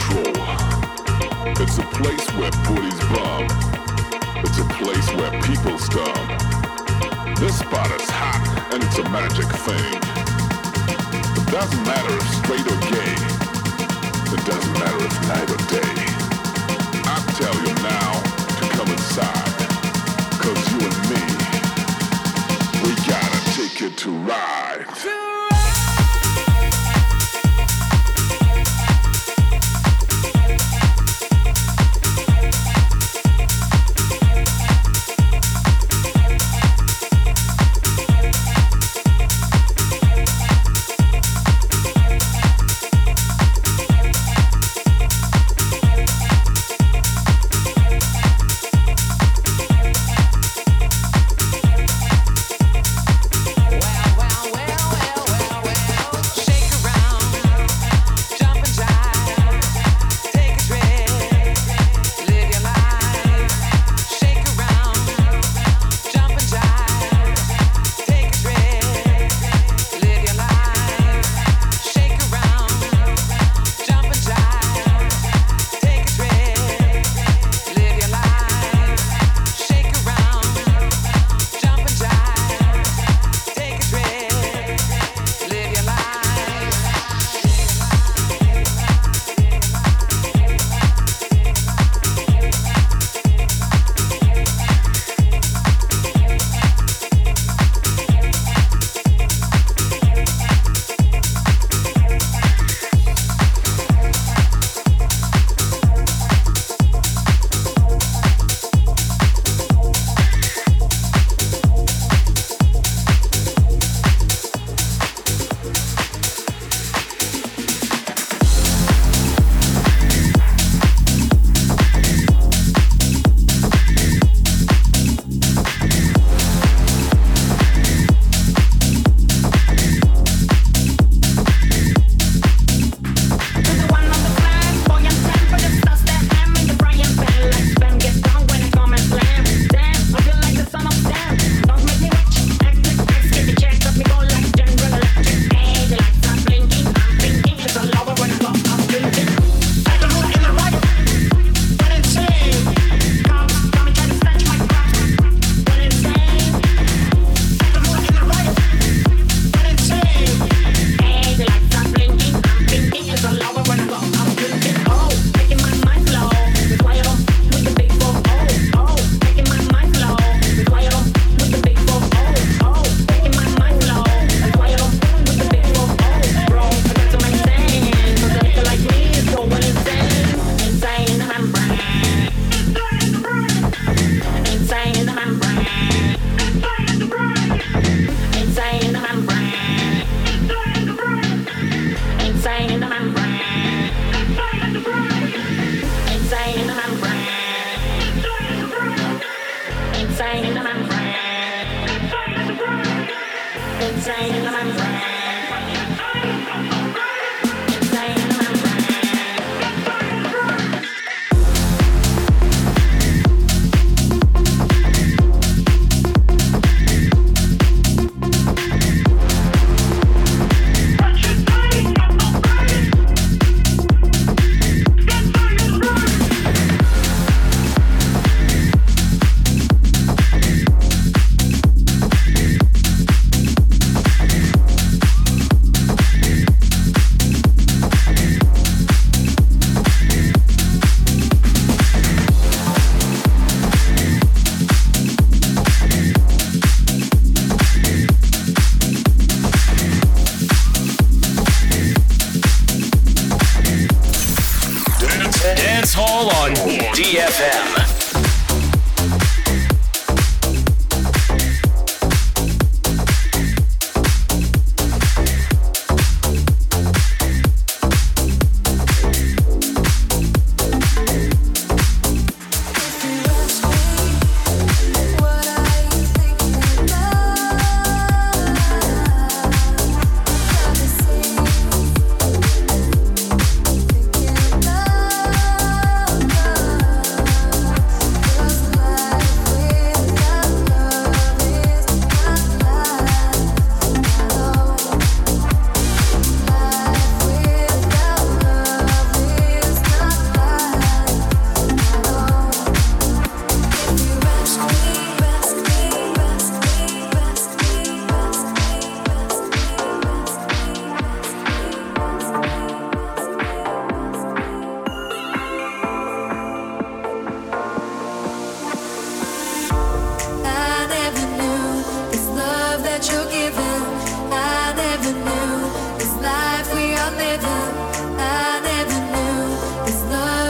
control. It's a place where bullies bum. It's a place where people stop. This spot is hot and it's a magic thing. It doesn't matter if straight or gay. It doesn't matter if night or day. I tell you now to come inside. Cause you and me, we gotta take it to ride.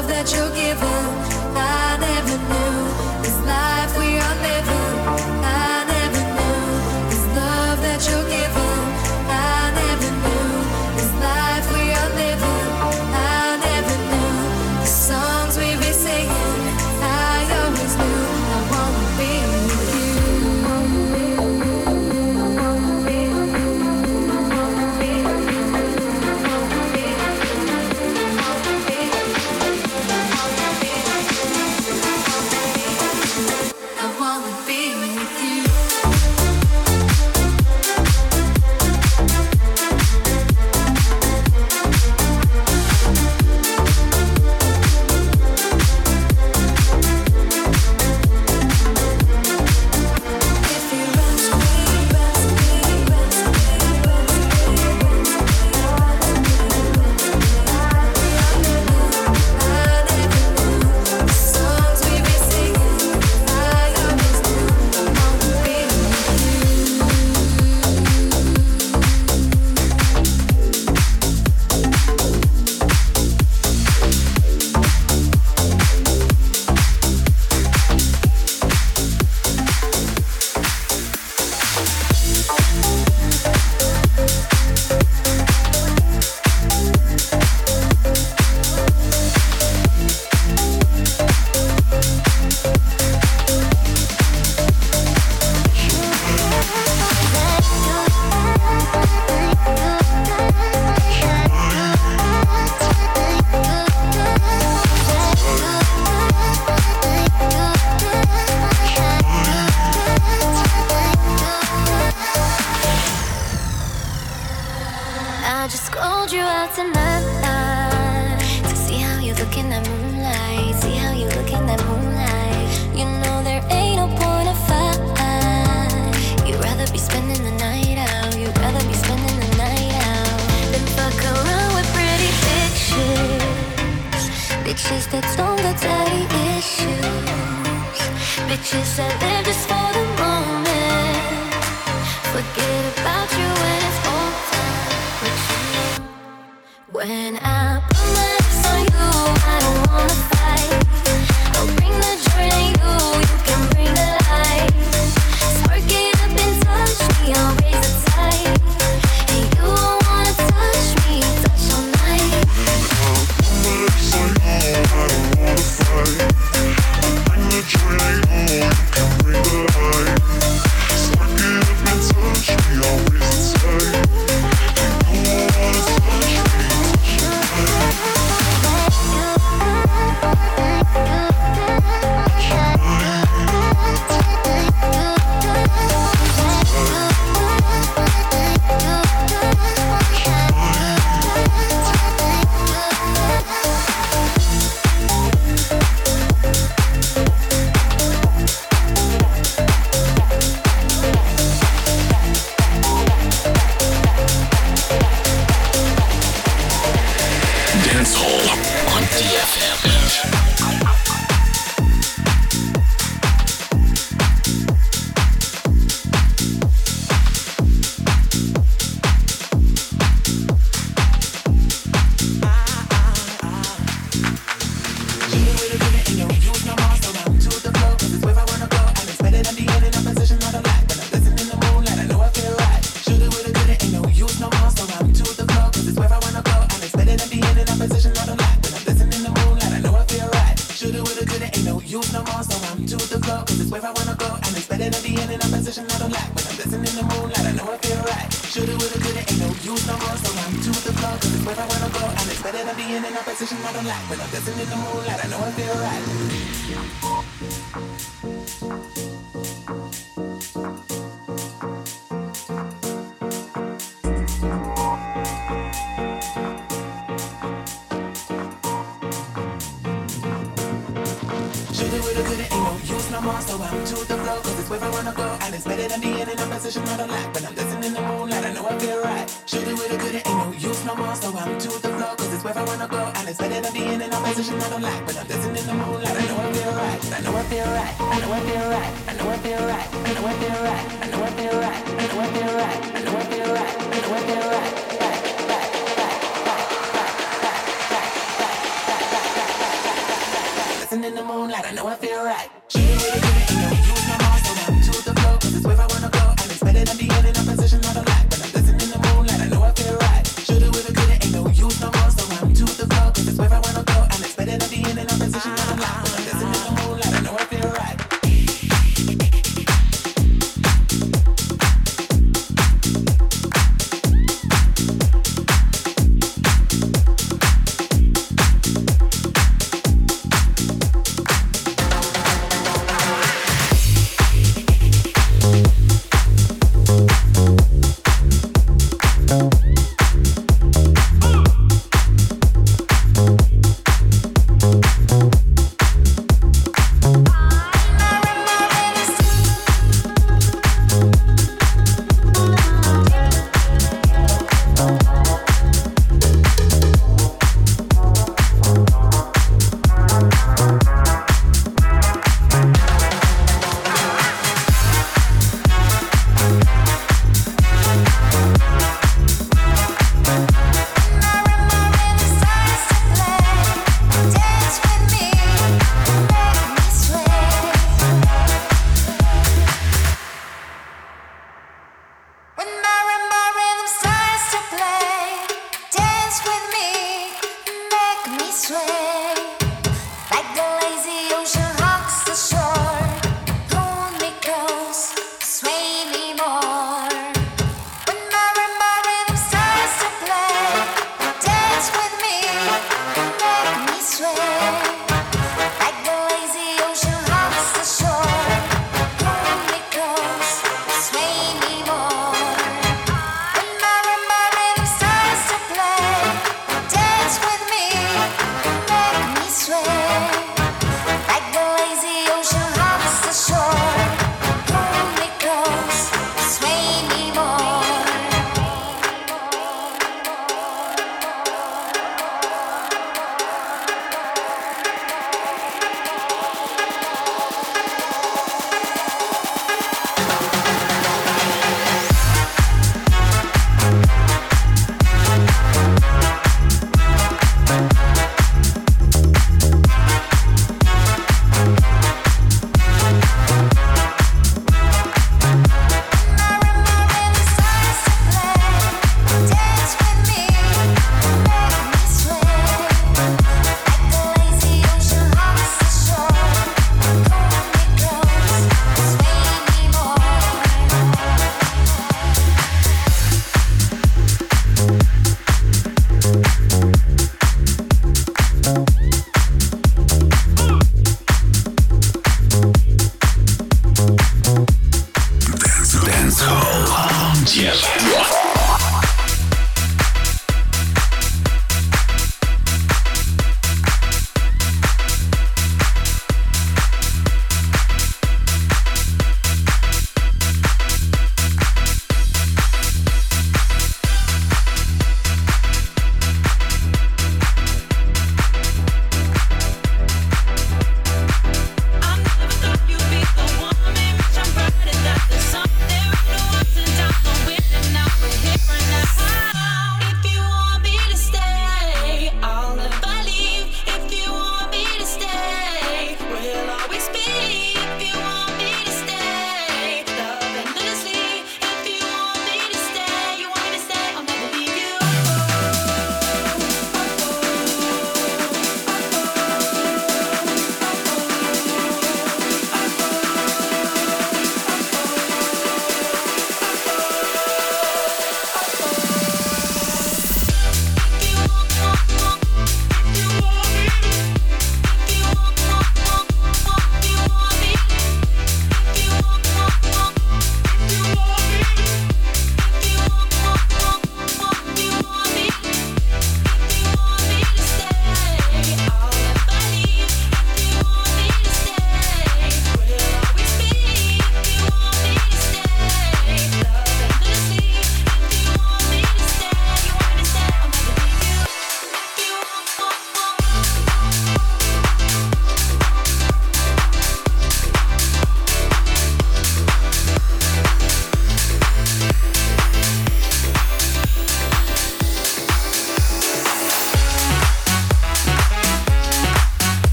love that you give. just called you out tonight to see how you look in that moonlight. See how you look in that moonlight. You know there ain't no point of fight. You'd rather be spending the night out. You'd rather be spending the night out than fuck around with pretty bitches, bitches that don't got daddy issues, bitches that live just for the moment. Forget about you. When I put my lips on you, I don't wanna fight. don't like when I'm dancing in the moonlight. I know I feel right. Use no more, so I'm to the flow, cause it's where I wanna go. And it's better than being in a position I don't like, but whip it at. I know right, they're at.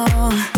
Oh.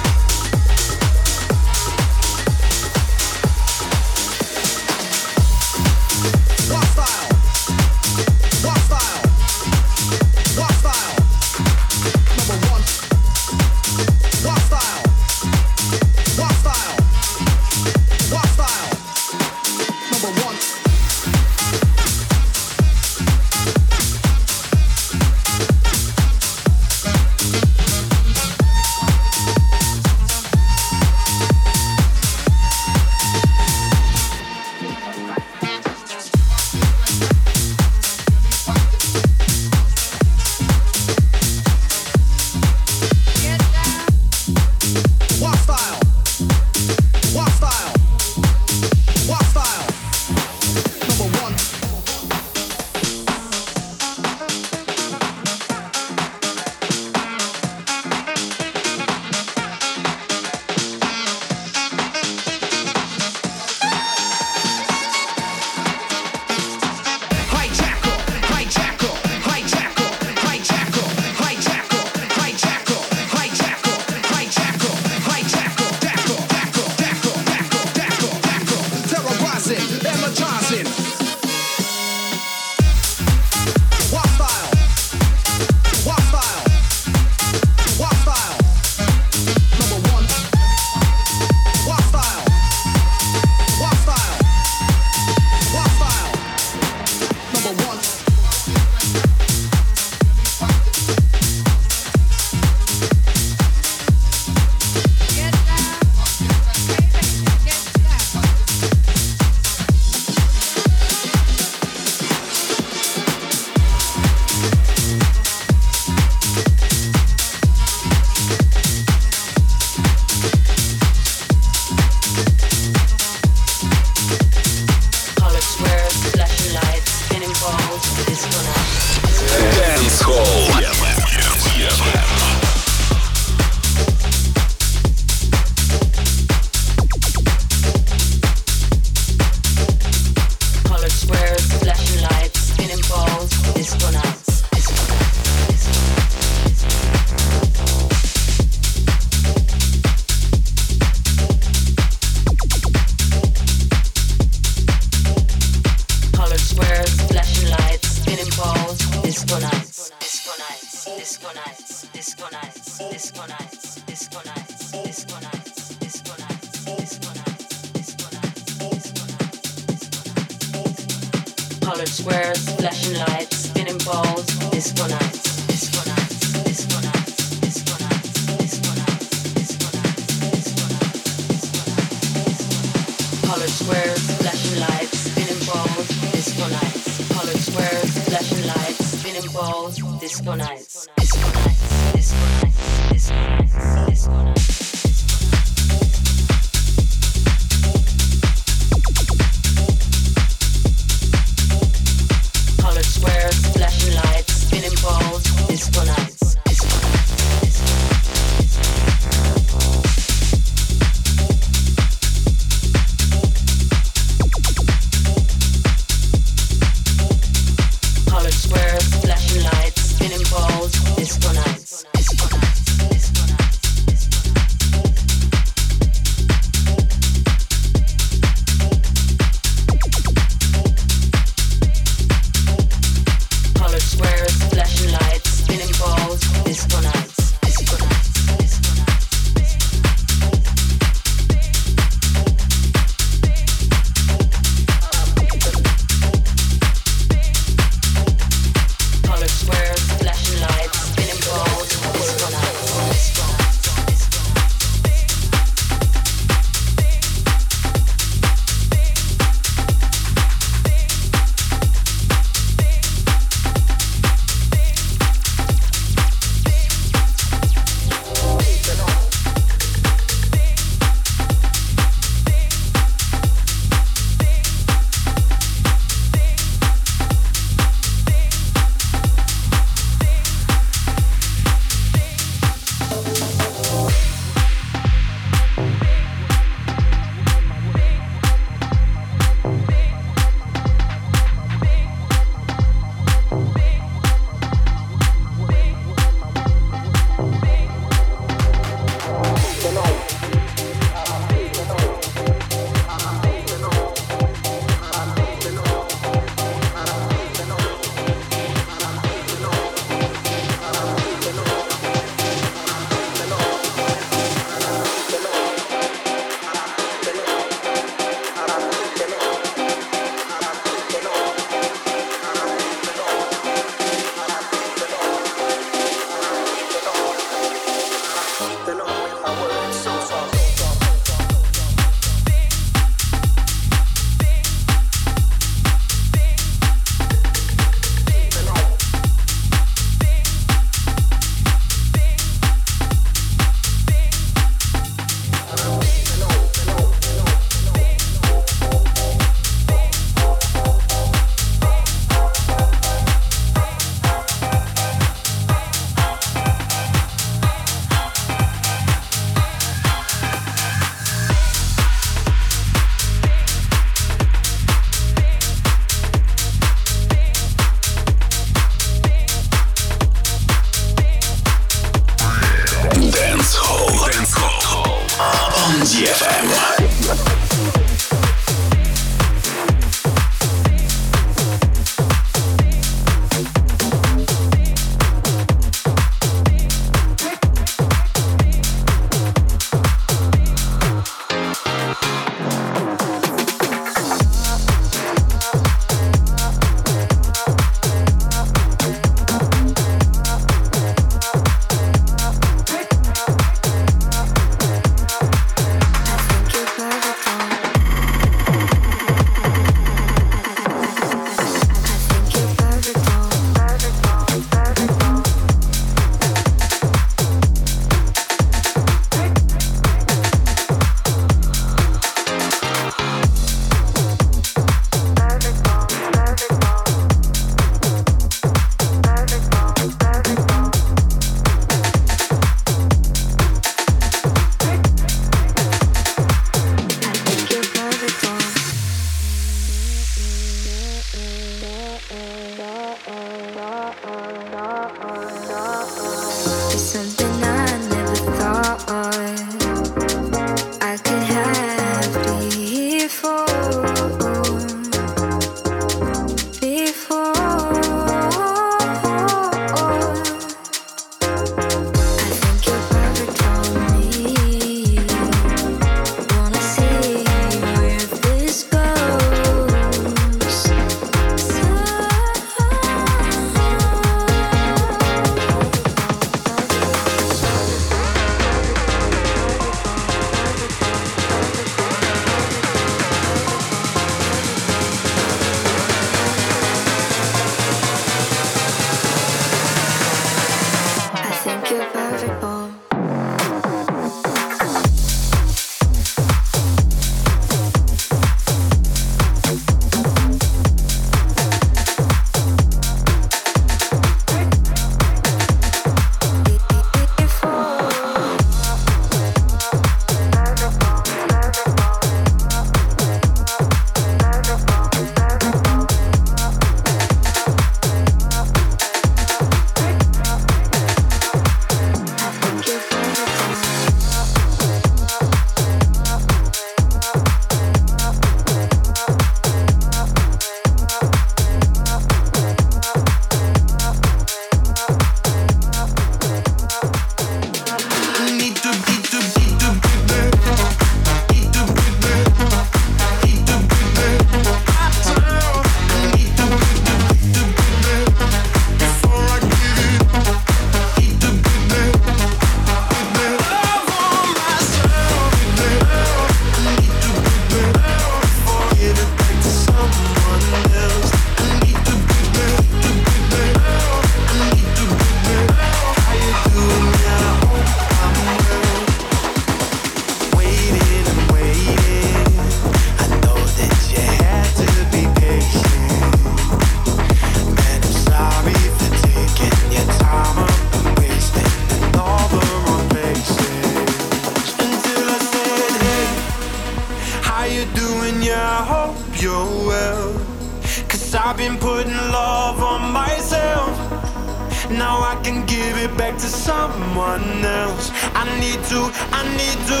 someone else. I need to, I need to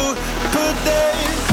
put this.